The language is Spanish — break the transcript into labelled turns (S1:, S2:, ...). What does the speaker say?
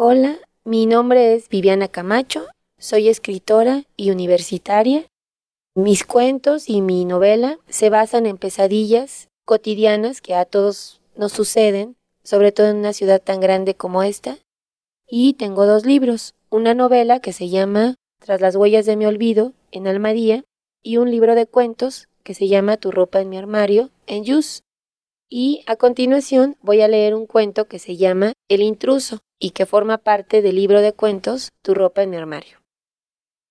S1: Hola, mi nombre es Viviana Camacho, soy escritora y universitaria. Mis cuentos y mi novela se basan en pesadillas cotidianas que a todos nos suceden, sobre todo en una ciudad tan grande como esta. Y tengo dos libros, una novela que se llama Tras las huellas de mi olvido en Almadía y un libro de cuentos que se llama Tu ropa en mi armario en Yus. Y a continuación voy a leer un cuento que se llama El intruso y que forma parte del libro de cuentos Tu ropa en mi armario.